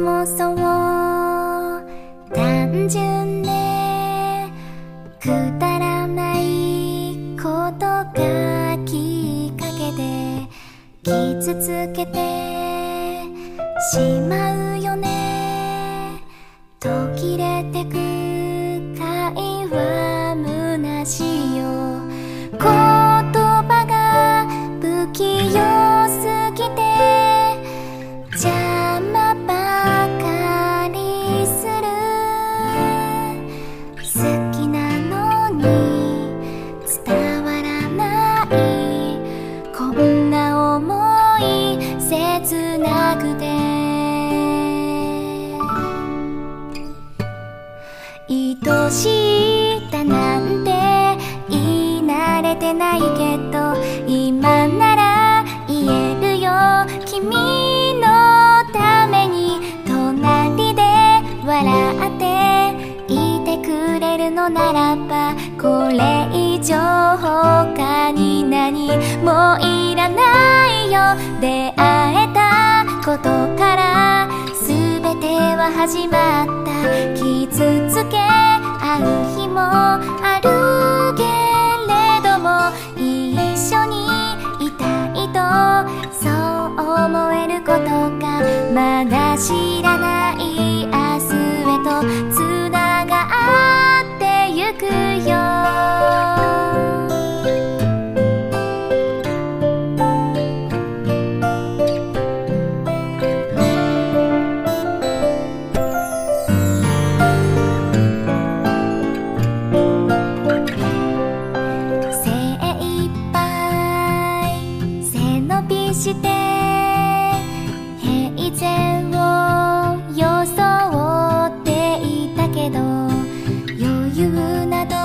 もそう単純でくだらないことがきっかけで傷つけてしまうよね。しいだなんて言い慣れてないけど今なら言えるよ君のために隣で笑っていてくれるのならばこれ以上他に何もいらないよ。出会えたことから全ては始まっあるけれども一緒にいたいとそう思えることがまだ知らないして平然を装っていたけど余裕など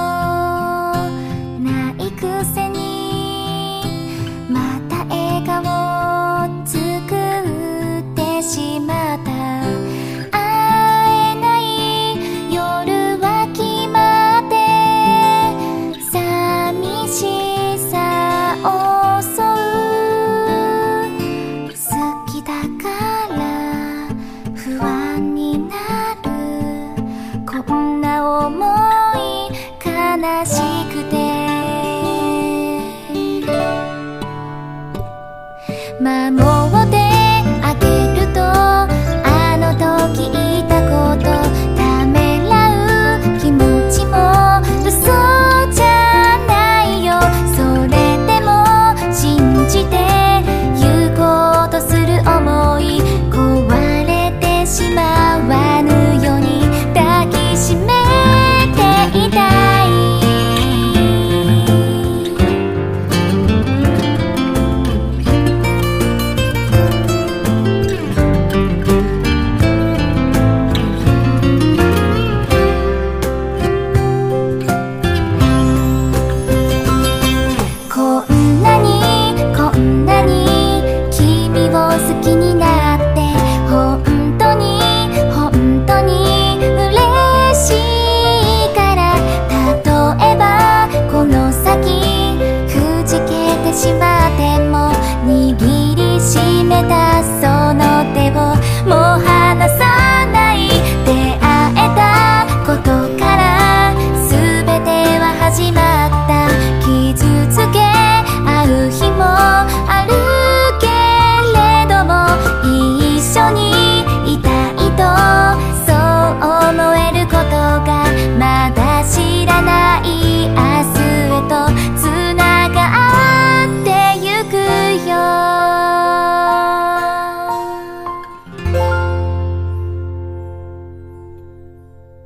悲しくて。守って